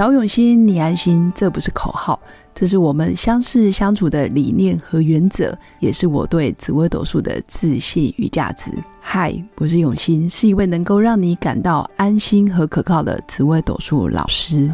找永新，你安心，这不是口号，这是我们相识相处的理念和原则，也是我对紫微斗数的自信与价值。嗨，我是永新，是一位能够让你感到安心和可靠的紫微斗数老师。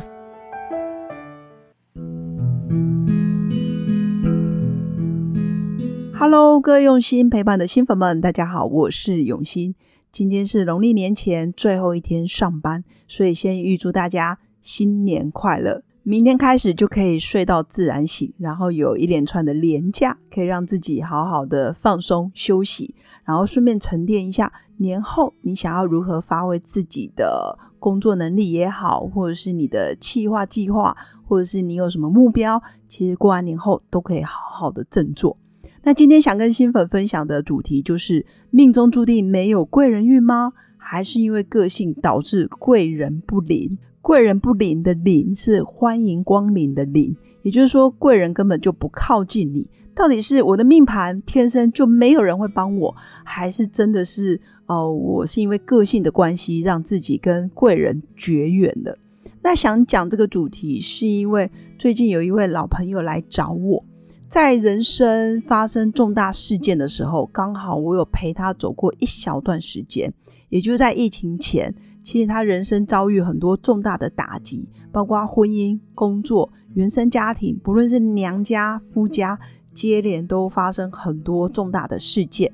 Hello，各位用心陪伴的新粉们，大家好，我是永新。今天是农历年前最后一天上班，所以先预祝大家新年快乐！明天开始就可以睡到自然醒，然后有一连串的连假，可以让自己好好的放松休息，然后顺便沉淀一下年后你想要如何发挥自己的工作能力也好，或者是你的计划计划，或者是你有什么目标，其实过完年后都可以好好的振作。那今天想跟新粉分享的主题就是命中注定没有贵人运吗？还是因为个性导致贵人不灵？贵人不临的临是欢迎光临的临，也就是说贵人根本就不靠近你。到底是我的命盘天生就没有人会帮我，还是真的是哦，我是因为个性的关系让自己跟贵人绝缘了？那想讲这个主题，是因为最近有一位老朋友来找我。在人生发生重大事件的时候，刚好我有陪他走过一小段时间，也就在疫情前，其实他人生遭遇很多重大的打击，包括婚姻、工作、原生家庭，不论是娘家、夫家，接连都发生很多重大的事件。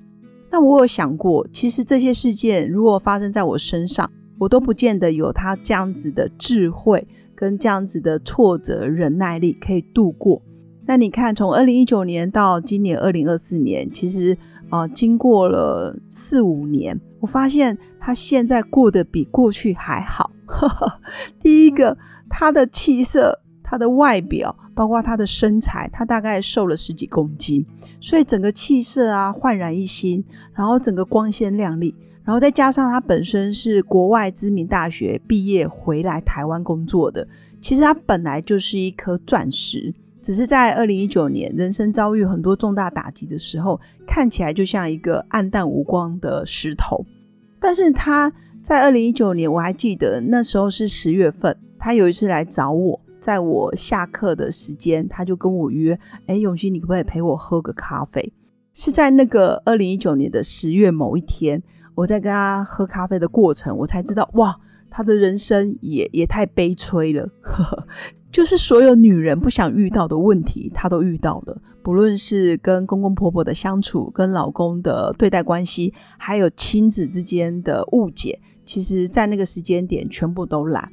那我有想过，其实这些事件如果发生在我身上，我都不见得有他这样子的智慧跟这样子的挫折忍耐力可以度过。那你看，从二零一九年到今年二零二四年，其实啊，经过了四五年，我发现他现在过得比过去还好。第一个，他的气色、他的外表，包括他的身材，他大概瘦了十几公斤，所以整个气色啊焕然一新，然后整个光鲜亮丽，然后再加上他本身是国外知名大学毕业回来台湾工作的，其实他本来就是一颗钻石。只是在二零一九年，人生遭遇很多重大打击的时候，看起来就像一个暗淡无光的石头。但是他在二零一九年，我还记得那时候是十月份，他有一次来找我，在我下课的时间，他就跟我约：“哎，永熙，你可不可以陪我喝个咖啡？”是在那个二零一九年的十月某一天，我在跟他喝咖啡的过程，我才知道，哇，他的人生也也太悲催了。就是所有女人不想遇到的问题，她都遇到了。不论是跟公公婆婆的相处，跟老公的对待关系，还有亲子之间的误解，其实在那个时间点全部都来。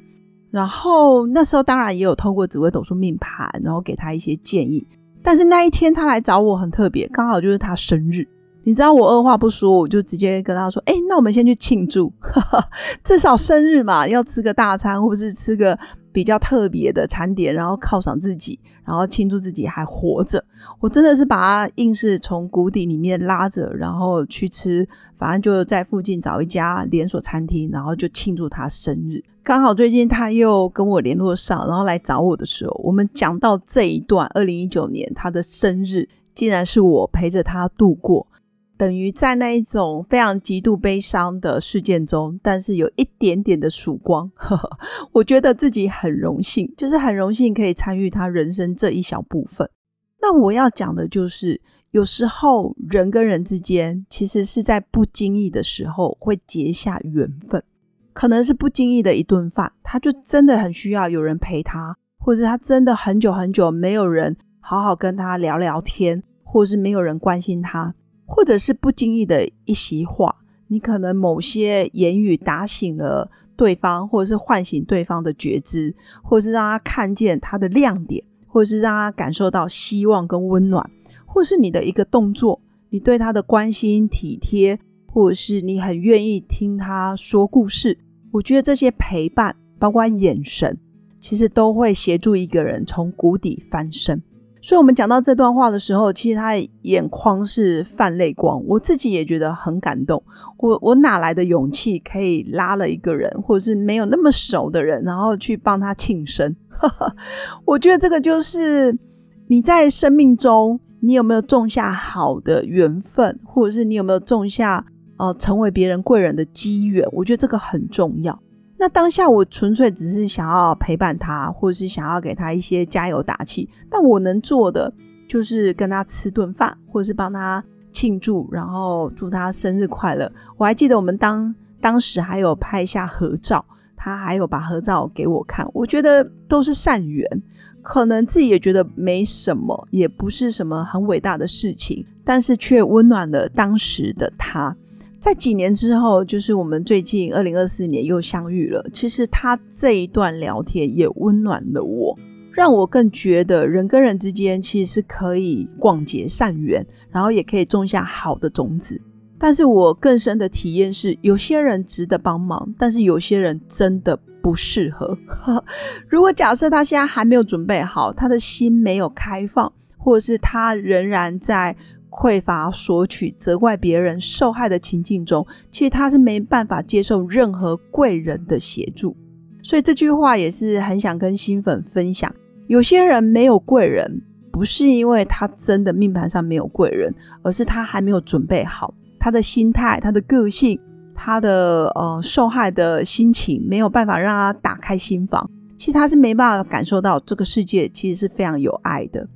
然后那时候当然也有透过紫微斗数命盘，然后给她一些建议。但是那一天她来找我很特别，刚好就是她生日。你知道我二话不说，我就直接跟她说：“哎，那我们先去庆祝，至少生日嘛，要吃个大餐，或者是吃个。”比较特别的餐点，然后犒赏自己，然后庆祝自己还活着。我真的是把他硬是从谷底里面拉着，然后去吃，反正就在附近找一家连锁餐厅，然后就庆祝他生日。刚好最近他又跟我联络上，然后来找我的时候，我们讲到这一段，二零一九年他的生日，竟然是我陪着他度过。等于在那一种非常极度悲伤的事件中，但是有一点点的曙光，我觉得自己很荣幸，就是很荣幸可以参与他人生这一小部分。那我要讲的就是，有时候人跟人之间，其实是在不经意的时候会结下缘分，可能是不经意的一顿饭，他就真的很需要有人陪他，或者他真的很久很久没有人好好跟他聊聊天，或者是没有人关心他。或者是不经意的一席话，你可能某些言语打醒了对方，或者是唤醒对方的觉知，或者是让他看见他的亮点，或者是让他感受到希望跟温暖，或是你的一个动作，你对他的关心体贴，或者是你很愿意听他说故事。我觉得这些陪伴，包括眼神，其实都会协助一个人从谷底翻身。所以，我们讲到这段话的时候，其实他眼眶是泛泪光，我自己也觉得很感动。我我哪来的勇气可以拉了一个人，或者是没有那么熟的人，然后去帮他庆生？我觉得这个就是你在生命中，你有没有种下好的缘分，或者是你有没有种下呃成为别人贵人的机缘？我觉得这个很重要。那当下我纯粹只是想要陪伴他，或者是想要给他一些加油打气。但我能做的就是跟他吃顿饭，或者是帮他庆祝，然后祝他生日快乐。我还记得我们当当时还有拍下合照，他还有把合照给我看。我觉得都是善缘，可能自己也觉得没什么，也不是什么很伟大的事情，但是却温暖了当时的他。在几年之后，就是我们最近二零二四年又相遇了。其实他这一段聊天也温暖了我，让我更觉得人跟人之间其实是可以广结善缘，然后也可以种下好的种子。但是我更深的体验是，有些人值得帮忙，但是有些人真的不适合。如果假设他现在还没有准备好，他的心没有开放，或者是他仍然在。匮乏索取、责怪别人、受害的情境中，其实他是没办法接受任何贵人的协助。所以这句话也是很想跟新粉分享：有些人没有贵人，不是因为他真的命盘上没有贵人，而是他还没有准备好，他的心态、他的个性、他的呃受害的心情，没有办法让他打开心房。其实他是没办法感受到这个世界其实是非常有爱的。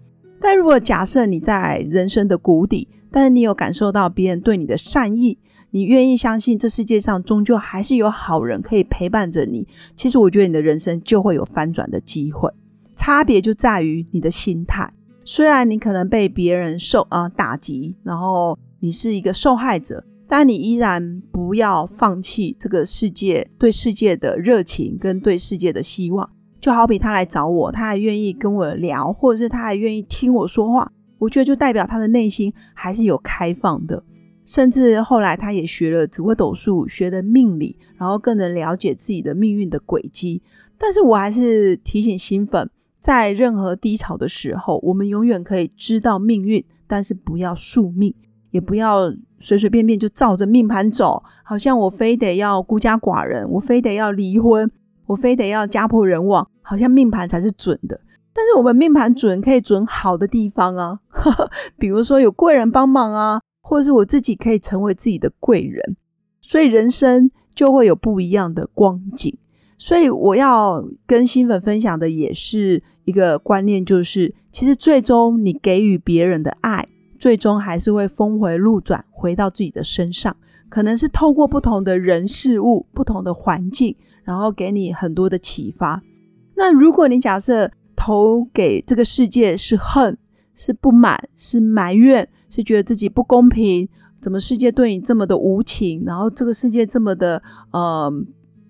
但如果假设你在人生的谷底，但是你有感受到别人对你的善意，你愿意相信这世界上终究还是有好人可以陪伴着你，其实我觉得你的人生就会有翻转的机会。差别就在于你的心态。虽然你可能被别人受啊打击，然后你是一个受害者，但你依然不要放弃这个世界对世界的热情跟对世界的希望。就好比他来找我，他还愿意跟我聊，或者是他还愿意听我说话，我觉得就代表他的内心还是有开放的。甚至后来他也学了紫微斗数，学了命理，然后更能了解自己的命运的轨迹。但是我还是提醒新粉，在任何低潮的时候，我们永远可以知道命运，但是不要宿命，也不要随随便便就照着命盘走，好像我非得要孤家寡人，我非得要离婚。我非得要家破人亡，好像命盘才是准的。但是我们命盘准可以准好的地方啊，比如说有贵人帮忙啊，或者是我自己可以成为自己的贵人，所以人生就会有不一样的光景。所以我要跟新粉分享的也是一个观念，就是其实最终你给予别人的爱，最终还是会峰回路转回到自己的身上，可能是透过不同的人事物、不同的环境。然后给你很多的启发。那如果你假设投给这个世界是恨、是不满、是埋怨、是觉得自己不公平，怎么世界对你这么的无情，然后这个世界这么的呃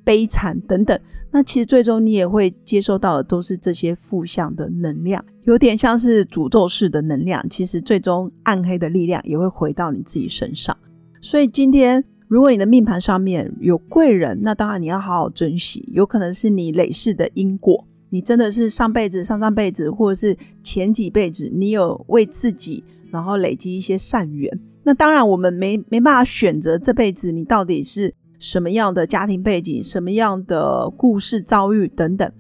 悲惨等等，那其实最终你也会接收到的都是这些负向的能量，有点像是诅咒式的能量。其实最终暗黑的力量也会回到你自己身上。所以今天。如果你的命盘上面有贵人，那当然你要好好珍惜。有可能是你累世的因果，你真的是上辈子、上上辈子，或者是前几辈子，你有为自己然后累积一些善缘。那当然我们没没办法选择这辈子你到底是什么样的家庭背景、什么样的故事遭遇等等。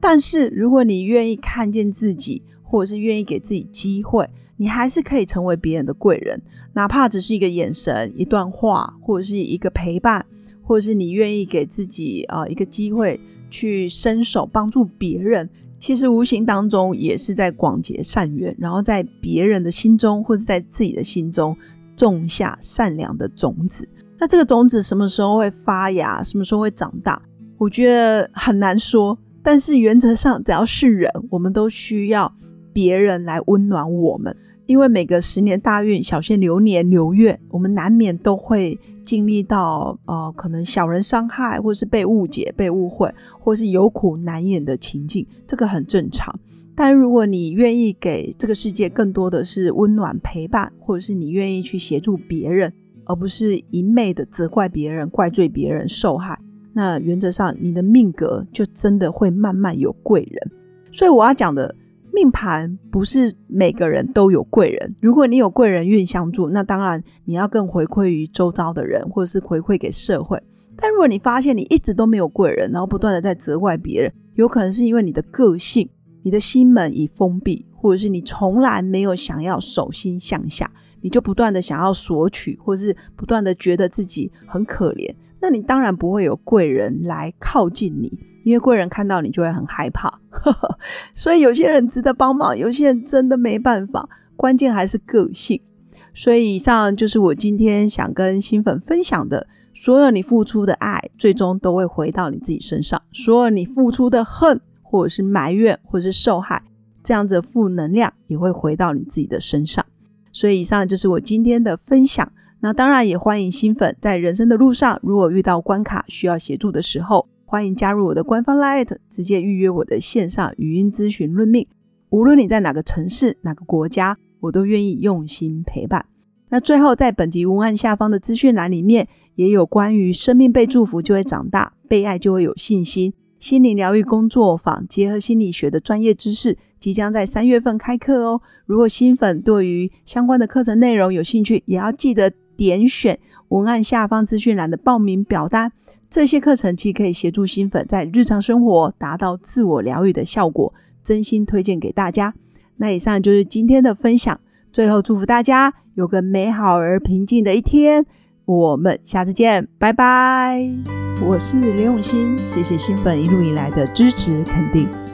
但是如果你愿意看见自己，或者是愿意给自己机会。你还是可以成为别人的贵人，哪怕只是一个眼神、一段话，或者是一个陪伴，或者是你愿意给自己啊一个机会去伸手帮助别人，其实无形当中也是在广结善缘，然后在别人的心中或者在自己的心中种下善良的种子。那这个种子什么时候会发芽，什么时候会长大，我觉得很难说。但是原则上，只要是人，我们都需要。别人来温暖我们，因为每个十年大运、小限流年、流月，我们难免都会经历到呃，可能小人伤害，或是被误解、被误会，或是有苦难言的情境，这个很正常。但如果你愿意给这个世界更多的是温暖陪伴，或者是你愿意去协助别人，而不是一昧的责怪别人、怪罪别人受害，那原则上你的命格就真的会慢慢有贵人。所以我要讲的。命盘不是每个人都有贵人，如果你有贵人运相助，那当然你要更回馈于周遭的人，或者是回馈给社会。但如果你发现你一直都没有贵人，然后不断的在责怪别人，有可能是因为你的个性、你的心门已封闭，或者是你从来没有想要手心向下，你就不断的想要索取，或者是不断的觉得自己很可怜。那你当然不会有贵人来靠近你，因为贵人看到你就会很害怕。所以有些人值得帮忙，有些人真的没办法。关键还是个性。所以以上就是我今天想跟新粉分享的：所有你付出的爱，最终都会回到你自己身上；所有你付出的恨，或者是埋怨，或者是受害，这样子负能量也会回到你自己的身上。所以以上就是我今天的分享。那当然也欢迎新粉在人生的路上，如果遇到关卡需要协助的时候，欢迎加入我的官方 Light，直接预约我的线上语音咨询论命。无论你在哪个城市、哪个国家，我都愿意用心陪伴。那最后，在本集文案下方的资讯栏里面，也有关于生命被祝福就会长大，被爱就会有信心。心灵疗愈工作坊结合心理学的专业知识，即将在三月份开课哦。如果新粉对于相关的课程内容有兴趣，也要记得。点选文案下方资讯栏的报名表单，这些课程既可以协助新粉在日常生活达到自我疗愈的效果，真心推荐给大家。那以上就是今天的分享，最后祝福大家有个美好而平静的一天，我们下次见，拜拜。我是刘永新，谢谢新粉一路以来的支持肯定。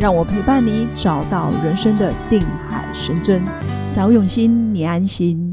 让我陪伴你，找到人生的定海神针。找永心，你安心。